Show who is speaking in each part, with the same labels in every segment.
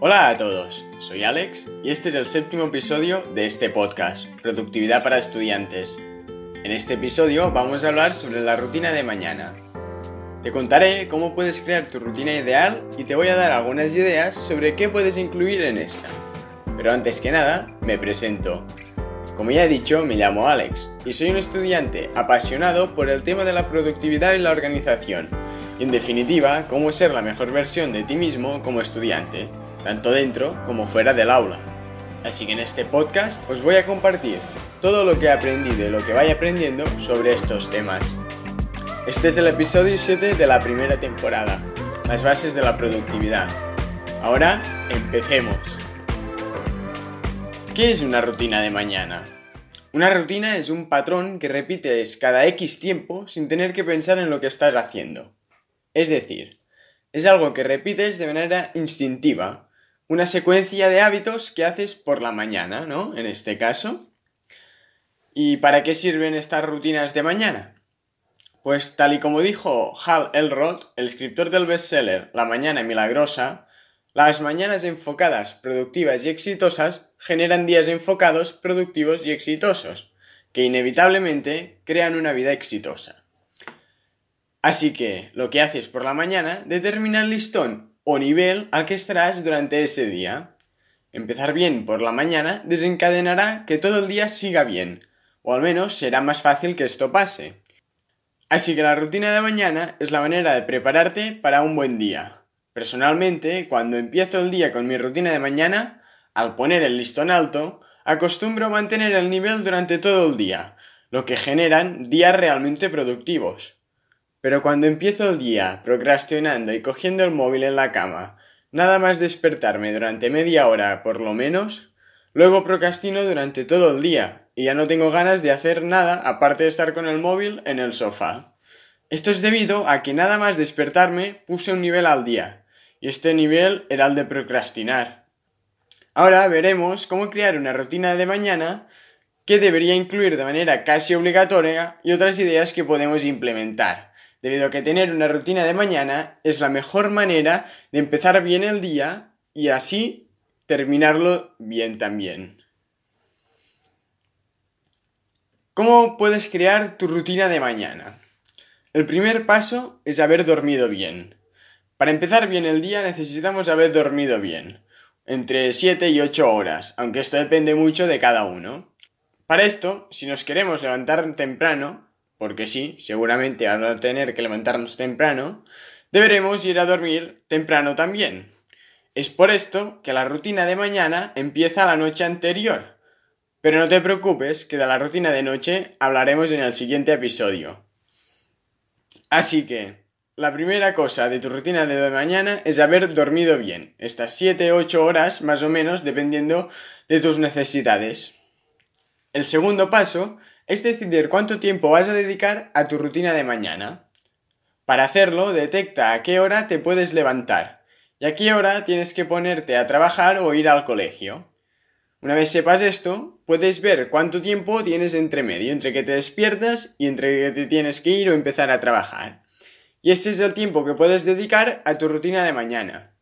Speaker 1: Hola a todos, soy Alex y este es el séptimo episodio de este podcast, Productividad para Estudiantes. En este episodio vamos a hablar sobre la rutina de mañana. Te contaré cómo puedes crear tu rutina ideal y te voy a dar algunas ideas sobre qué puedes incluir en esta. Pero antes que nada, me presento. Como ya he dicho, me llamo Alex y soy un estudiante apasionado por el tema de la productividad y la organización. Y en definitiva, cómo ser la mejor versión de ti mismo como estudiante, tanto dentro como fuera del aula. Así que en este podcast os voy a compartir todo lo que he aprendido y lo que vaya aprendiendo sobre estos temas. Este es el episodio 7 de la primera temporada, las bases de la productividad. Ahora, empecemos. ¿Qué es una rutina de mañana? Una rutina es un patrón que repites cada X tiempo sin tener que pensar en lo que estás haciendo. Es decir, es algo que repites de manera instintiva, una secuencia de hábitos que haces por la mañana, ¿no? En este caso. ¿Y para qué sirven estas rutinas de mañana? Pues tal y como dijo Hal Elrod, el escritor del bestseller La Mañana Milagrosa, las mañanas enfocadas, productivas y exitosas generan días enfocados, productivos y exitosos, que inevitablemente crean una vida exitosa. Así que lo que haces por la mañana determina el listón o nivel al que estarás durante ese día. Empezar bien por la mañana desencadenará que todo el día siga bien, o al menos será más fácil que esto pase. Así que la rutina de mañana es la manera de prepararte para un buen día. Personalmente, cuando empiezo el día con mi rutina de mañana, al poner el listón alto, acostumbro mantener el nivel durante todo el día, lo que generan días realmente productivos. Pero cuando empiezo el día procrastinando y cogiendo el móvil en la cama, nada más despertarme durante media hora por lo menos, luego procrastino durante todo el día y ya no tengo ganas de hacer nada aparte de estar con el móvil en el sofá. Esto es debido a que nada más despertarme puse un nivel al día, y este nivel era el de procrastinar. Ahora veremos cómo crear una rutina de mañana que debería incluir de manera casi obligatoria y otras ideas que podemos implementar, debido a que tener una rutina de mañana es la mejor manera de empezar bien el día y así terminarlo bien también. ¿Cómo puedes crear tu rutina de mañana? El primer paso es haber dormido bien. Para empezar bien el día necesitamos haber dormido bien, entre 7 y 8 horas, aunque esto depende mucho de cada uno. Para esto, si nos queremos levantar temprano, porque sí, seguramente al no tener que levantarnos temprano, deberemos ir a dormir temprano también. Es por esto que la rutina de mañana empieza la noche anterior. Pero no te preocupes, que de la rutina de noche hablaremos en el siguiente episodio. Así que, la primera cosa de tu rutina de mañana es haber dormido bien, estas 7-8 horas más o menos dependiendo de tus necesidades. El segundo paso es decidir cuánto tiempo vas a dedicar a tu rutina de mañana. Para hacerlo, detecta a qué hora te puedes levantar y a qué hora tienes que ponerte a trabajar o ir al colegio. Una vez sepas esto, puedes ver cuánto tiempo tienes entre medio, entre que te despiertas y entre que te tienes que ir o empezar a trabajar. Y ese es el tiempo que puedes dedicar a tu rutina de mañana.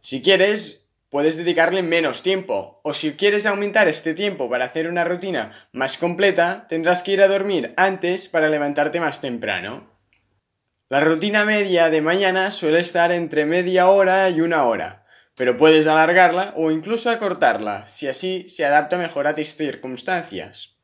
Speaker 1: Si quieres, puedes dedicarle menos tiempo. O si quieres aumentar este tiempo para hacer una rutina más completa, tendrás que ir a dormir antes para levantarte más temprano. La rutina media de mañana suele estar entre media hora y una hora, pero puedes alargarla o incluso acortarla, si así se adapta mejor a tus circunstancias.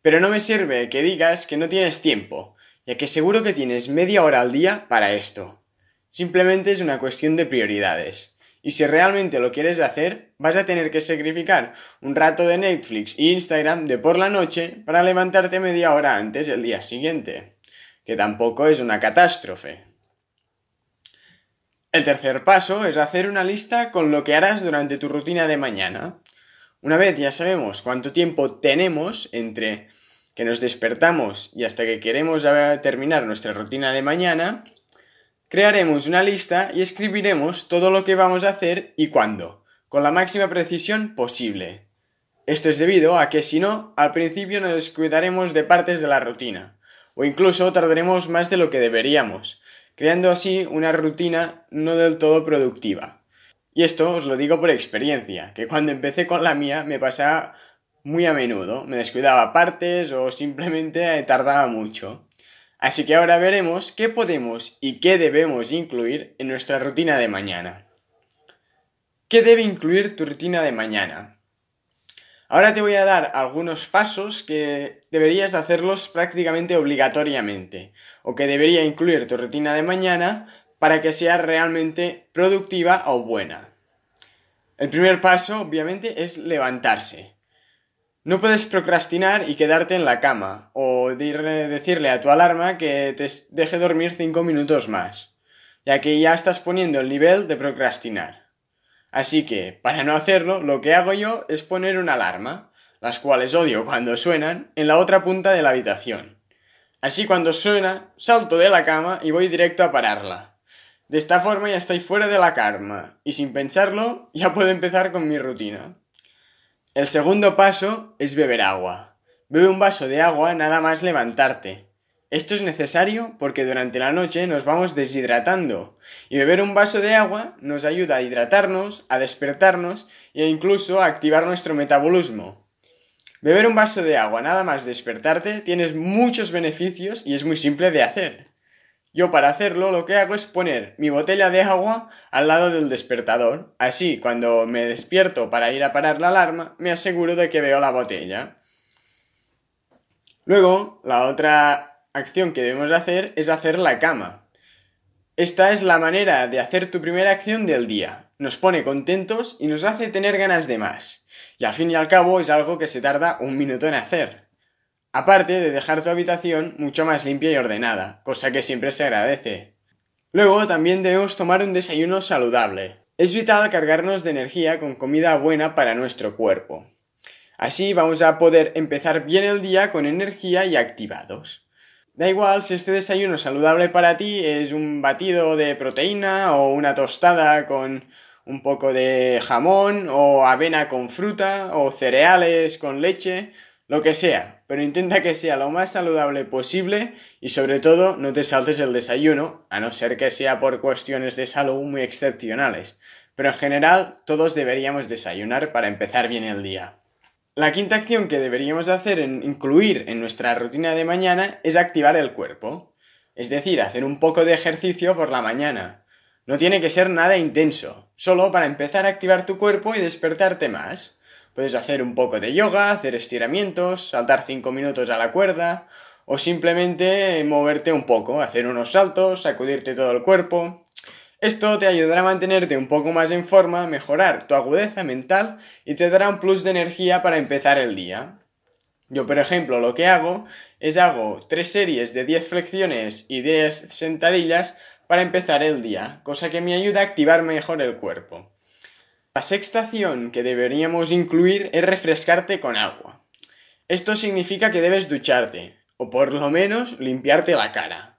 Speaker 1: Pero no me sirve que digas que no tienes tiempo, ya que seguro que tienes media hora al día para esto. Simplemente es una cuestión de prioridades. Y si realmente lo quieres hacer, vas a tener que sacrificar un rato de Netflix e Instagram de por la noche para levantarte media hora antes del día siguiente. Que tampoco es una catástrofe. El tercer paso es hacer una lista con lo que harás durante tu rutina de mañana. Una vez ya sabemos cuánto tiempo tenemos entre que nos despertamos y hasta que queremos terminar nuestra rutina de mañana, crearemos una lista y escribiremos todo lo que vamos a hacer y cuándo, con la máxima precisión posible. Esto es debido a que si no, al principio nos descuidaremos de partes de la rutina, o incluso tardaremos más de lo que deberíamos, creando así una rutina no del todo productiva. Y esto os lo digo por experiencia, que cuando empecé con la mía me pasaba muy a menudo, me descuidaba partes o simplemente tardaba mucho. Así que ahora veremos qué podemos y qué debemos incluir en nuestra rutina de mañana. ¿Qué debe incluir tu rutina de mañana? Ahora te voy a dar algunos pasos que deberías hacerlos prácticamente obligatoriamente, o que debería incluir tu rutina de mañana para que sea realmente productiva o buena. El primer paso, obviamente, es levantarse. No puedes procrastinar y quedarte en la cama, o decirle a tu alarma que te deje dormir 5 minutos más, ya que ya estás poniendo el nivel de procrastinar. Así que, para no hacerlo, lo que hago yo es poner una alarma, las cuales odio cuando suenan, en la otra punta de la habitación. Así cuando suena, salto de la cama y voy directo a pararla. De esta forma ya estoy fuera de la cama, y sin pensarlo, ya puedo empezar con mi rutina. El segundo paso es beber agua. Bebe un vaso de agua nada más levantarte. Esto es necesario porque durante la noche nos vamos deshidratando y beber un vaso de agua nos ayuda a hidratarnos, a despertarnos e incluso a activar nuestro metabolismo. Beber un vaso de agua nada más despertarte tienes muchos beneficios y es muy simple de hacer. Yo para hacerlo lo que hago es poner mi botella de agua al lado del despertador. Así, cuando me despierto para ir a parar la alarma, me aseguro de que veo la botella. Luego, la otra acción que debemos hacer es hacer la cama. Esta es la manera de hacer tu primera acción del día. Nos pone contentos y nos hace tener ganas de más. Y al fin y al cabo es algo que se tarda un minuto en hacer. Aparte de dejar tu habitación mucho más limpia y ordenada, cosa que siempre se agradece. Luego también debemos tomar un desayuno saludable. Es vital cargarnos de energía con comida buena para nuestro cuerpo. Así vamos a poder empezar bien el día con energía y activados. Da igual si este desayuno saludable para ti es un batido de proteína o una tostada con un poco de jamón o avena con fruta o cereales con leche lo que sea, pero intenta que sea lo más saludable posible y sobre todo no te saltes el desayuno, a no ser que sea por cuestiones de salud muy excepcionales. Pero en general todos deberíamos desayunar para empezar bien el día. La quinta acción que deberíamos hacer en incluir en nuestra rutina de mañana es activar el cuerpo, es decir, hacer un poco de ejercicio por la mañana. No tiene que ser nada intenso, solo para empezar a activar tu cuerpo y despertarte más. Puedes hacer un poco de yoga, hacer estiramientos, saltar 5 minutos a la cuerda o simplemente moverte un poco, hacer unos saltos, sacudirte todo el cuerpo. Esto te ayudará a mantenerte un poco más en forma, mejorar tu agudeza mental y te dará un plus de energía para empezar el día. Yo, por ejemplo, lo que hago es hago 3 series de 10 flexiones y 10 sentadillas para empezar el día, cosa que me ayuda a activar mejor el cuerpo. La sexta acción que deberíamos incluir es refrescarte con agua. Esto significa que debes ducharte, o por lo menos limpiarte la cara.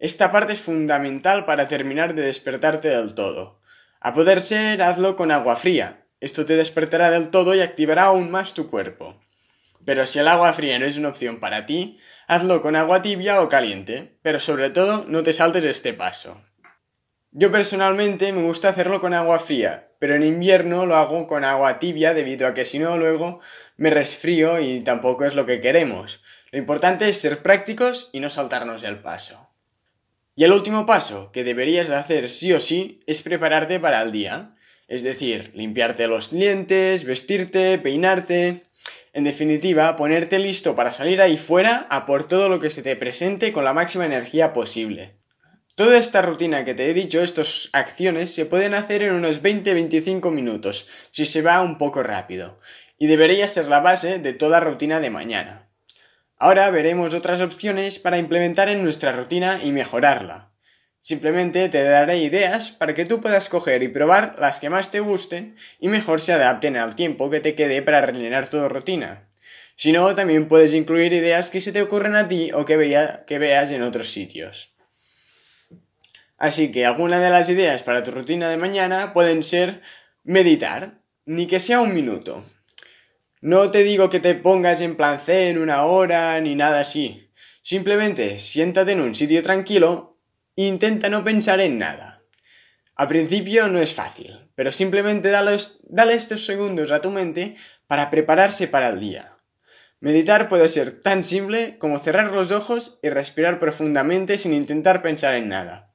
Speaker 1: Esta parte es fundamental para terminar de despertarte del todo. A poder ser, hazlo con agua fría. Esto te despertará del todo y activará aún más tu cuerpo. Pero si el agua fría no es una opción para ti, hazlo con agua tibia o caliente, pero sobre todo no te saltes este paso. Yo personalmente me gusta hacerlo con agua fría, pero en invierno lo hago con agua tibia debido a que si no luego me resfrío y tampoco es lo que queremos. Lo importante es ser prácticos y no saltarnos el paso. Y el último paso que deberías hacer sí o sí es prepararte para el día. Es decir, limpiarte los dientes, vestirte, peinarte. En definitiva, ponerte listo para salir ahí fuera a por todo lo que se te presente con la máxima energía posible. Toda esta rutina que te he dicho, estas acciones, se pueden hacer en unos 20-25 minutos, si se va un poco rápido, y debería ser la base de toda rutina de mañana. Ahora veremos otras opciones para implementar en nuestra rutina y mejorarla. Simplemente te daré ideas para que tú puedas coger y probar las que más te gusten y mejor se adapten al tiempo que te quede para rellenar tu rutina. Si no, también puedes incluir ideas que se te ocurren a ti o que, que veas en otros sitios. Así que algunas de las ideas para tu rutina de mañana pueden ser meditar, ni que sea un minuto. No te digo que te pongas en plan en una hora ni nada así. Simplemente siéntate en un sitio tranquilo e intenta no pensar en nada. Al principio no es fácil, pero simplemente dale, dale estos segundos a tu mente para prepararse para el día. Meditar puede ser tan simple como cerrar los ojos y respirar profundamente sin intentar pensar en nada.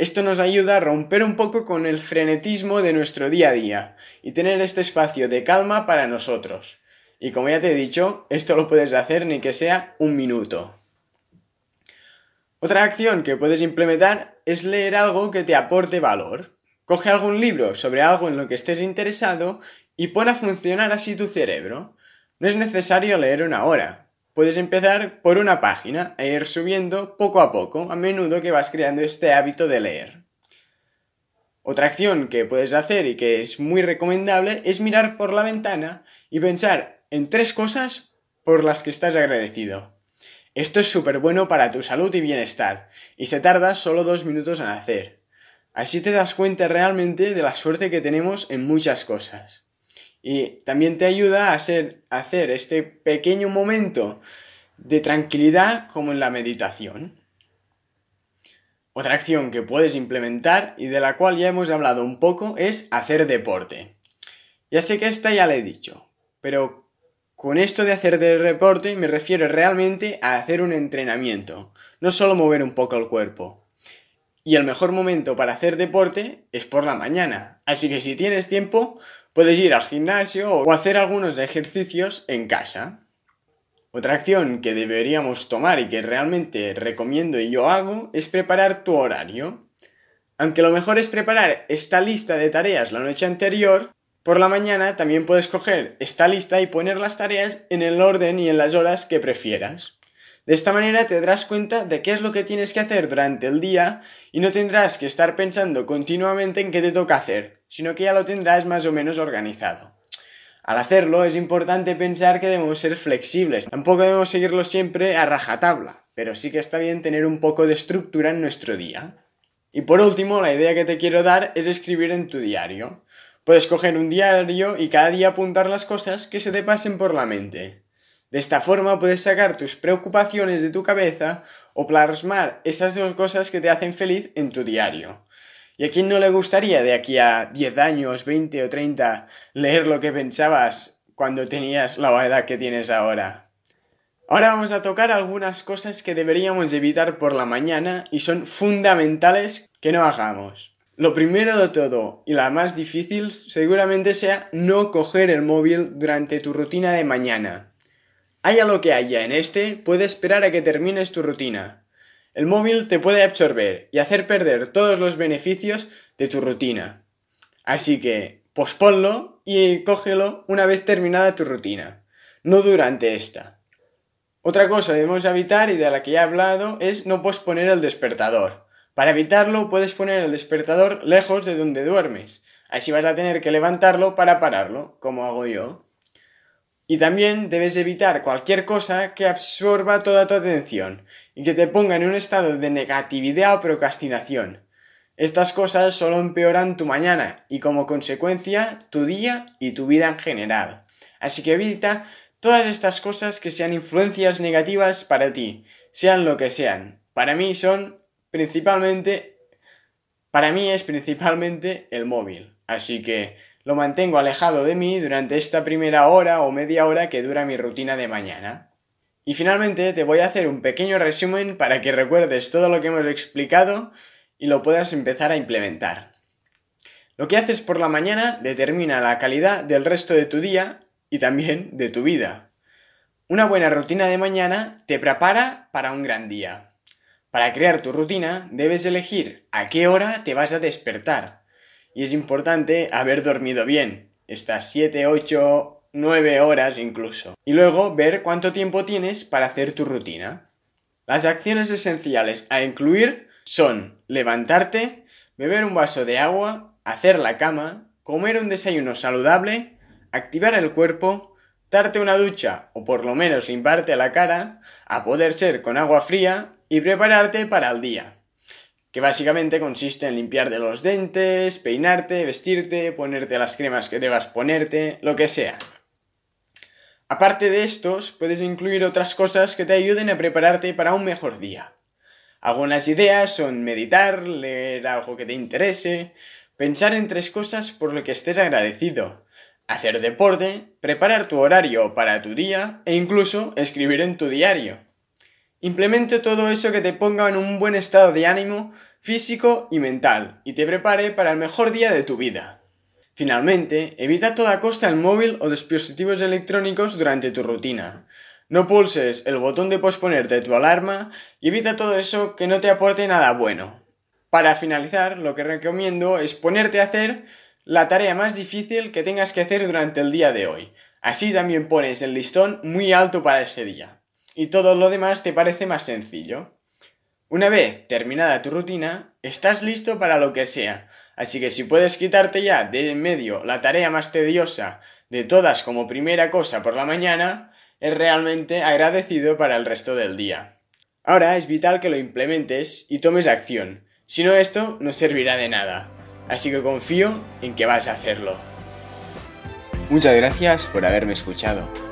Speaker 1: Esto nos ayuda a romper un poco con el frenetismo de nuestro día a día y tener este espacio de calma para nosotros. Y como ya te he dicho, esto lo puedes hacer ni que sea un minuto. Otra acción que puedes implementar es leer algo que te aporte valor. Coge algún libro sobre algo en lo que estés interesado y pon a funcionar así tu cerebro. No es necesario leer una hora. Puedes empezar por una página e ir subiendo poco a poco, a menudo que vas creando este hábito de leer. Otra acción que puedes hacer y que es muy recomendable es mirar por la ventana y pensar en tres cosas por las que estás agradecido. Esto es súper bueno para tu salud y bienestar, y se tarda solo dos minutos en hacer. Así te das cuenta realmente de la suerte que tenemos en muchas cosas. Y también te ayuda a, hacer este pequeño momento de tranquilidad como en la meditación. Otra acción que puedes implementar y de la cual ya hemos hablado un poco es hacer deporte. Ya sé que esta ya la he dicho, pero con esto de hacer deporte me refiero realmente a hacer un entrenamiento, no solo mover un poco el cuerpo. Y el mejor momento para hacer deporte es por la mañana, así que si tienes tiempo, Puedes ir al gimnasio o hacer algunos ejercicios en casa. Otra acción que deberíamos tomar y que realmente recomiendo y yo hago es preparar tu horario. Aunque lo mejor es preparar esta lista de tareas la noche anterior, por la mañana también puedes coger esta lista y poner las tareas en el orden y en las horas que prefieras. De esta manera te darás cuenta de qué es lo que tienes que hacer durante el día y no tendrás que estar pensando continuamente en qué te toca hacer, sino que ya lo tendrás más o menos organizado. Al hacerlo es importante pensar que debemos ser flexibles, tampoco debemos seguirlo siempre a rajatabla, pero sí que está bien tener un poco de estructura en nuestro día. Y por último, la idea que te quiero dar es escribir en tu diario. Puedes coger un diario y cada día apuntar las cosas que se te pasen por la mente. De esta forma puedes sacar tus preocupaciones de tu cabeza o plasmar esas dos cosas que te hacen feliz en tu diario. ¿Y a quién no le gustaría de aquí a 10 años, 20 o 30 leer lo que pensabas cuando tenías la edad que tienes ahora? Ahora vamos a tocar algunas cosas que deberíamos evitar por la mañana y son fundamentales que no hagamos. Lo primero de todo y la más difícil seguramente sea no coger el móvil durante tu rutina de mañana. Haya lo que haya en este, puede esperar a que termines tu rutina. El móvil te puede absorber y hacer perder todos los beneficios de tu rutina. Así que posponlo y cógelo una vez terminada tu rutina, no durante esta. Otra cosa que debemos evitar y de la que ya he hablado es no posponer el despertador. Para evitarlo puedes poner el despertador lejos de donde duermes. Así vas a tener que levantarlo para pararlo, como hago yo. Y también debes evitar cualquier cosa que absorba toda tu atención y que te ponga en un estado de negatividad o procrastinación. Estas cosas solo empeoran tu mañana y como consecuencia tu día y tu vida en general. Así que evita todas estas cosas que sean influencias negativas para ti, sean lo que sean. Para mí son principalmente... Para mí es principalmente el móvil. Así que lo mantengo alejado de mí durante esta primera hora o media hora que dura mi rutina de mañana. Y finalmente te voy a hacer un pequeño resumen para que recuerdes todo lo que hemos explicado y lo puedas empezar a implementar. Lo que haces por la mañana determina la calidad del resto de tu día y también de tu vida. Una buena rutina de mañana te prepara para un gran día. Para crear tu rutina debes elegir a qué hora te vas a despertar y es importante haber dormido bien, estas 7, 8, 9 horas incluso. Y luego ver cuánto tiempo tienes para hacer tu rutina. Las acciones esenciales a incluir son levantarte, beber un vaso de agua, hacer la cama, comer un desayuno saludable, activar el cuerpo, darte una ducha o por lo menos limpiarte la cara, a poder ser con agua fría y prepararte para el día que básicamente consiste en limpiarte los dentes, peinarte, vestirte, ponerte las cremas que debas ponerte, lo que sea. Aparte de estos, puedes incluir otras cosas que te ayuden a prepararte para un mejor día. Algunas ideas son meditar, leer algo que te interese, pensar en tres cosas por lo que estés agradecido, hacer deporte, preparar tu horario para tu día e incluso escribir en tu diario. Implemente todo eso que te ponga en un buen estado de ánimo físico y mental y te prepare para el mejor día de tu vida. Finalmente, evita a toda costa el móvil o dispositivos electrónicos durante tu rutina. No pulses el botón de posponer de tu alarma y evita todo eso que no te aporte nada bueno. Para finalizar, lo que recomiendo es ponerte a hacer la tarea más difícil que tengas que hacer durante el día de hoy. Así también pones el listón muy alto para ese día. Y todo lo demás te parece más sencillo. Una vez terminada tu rutina, estás listo para lo que sea. Así que si puedes quitarte ya de en medio la tarea más tediosa de todas como primera cosa por la mañana, es realmente agradecido para el resto del día. Ahora es vital que lo implementes y tomes acción. Si no, esto no servirá de nada. Así que confío en que vas a hacerlo. Muchas gracias por haberme escuchado.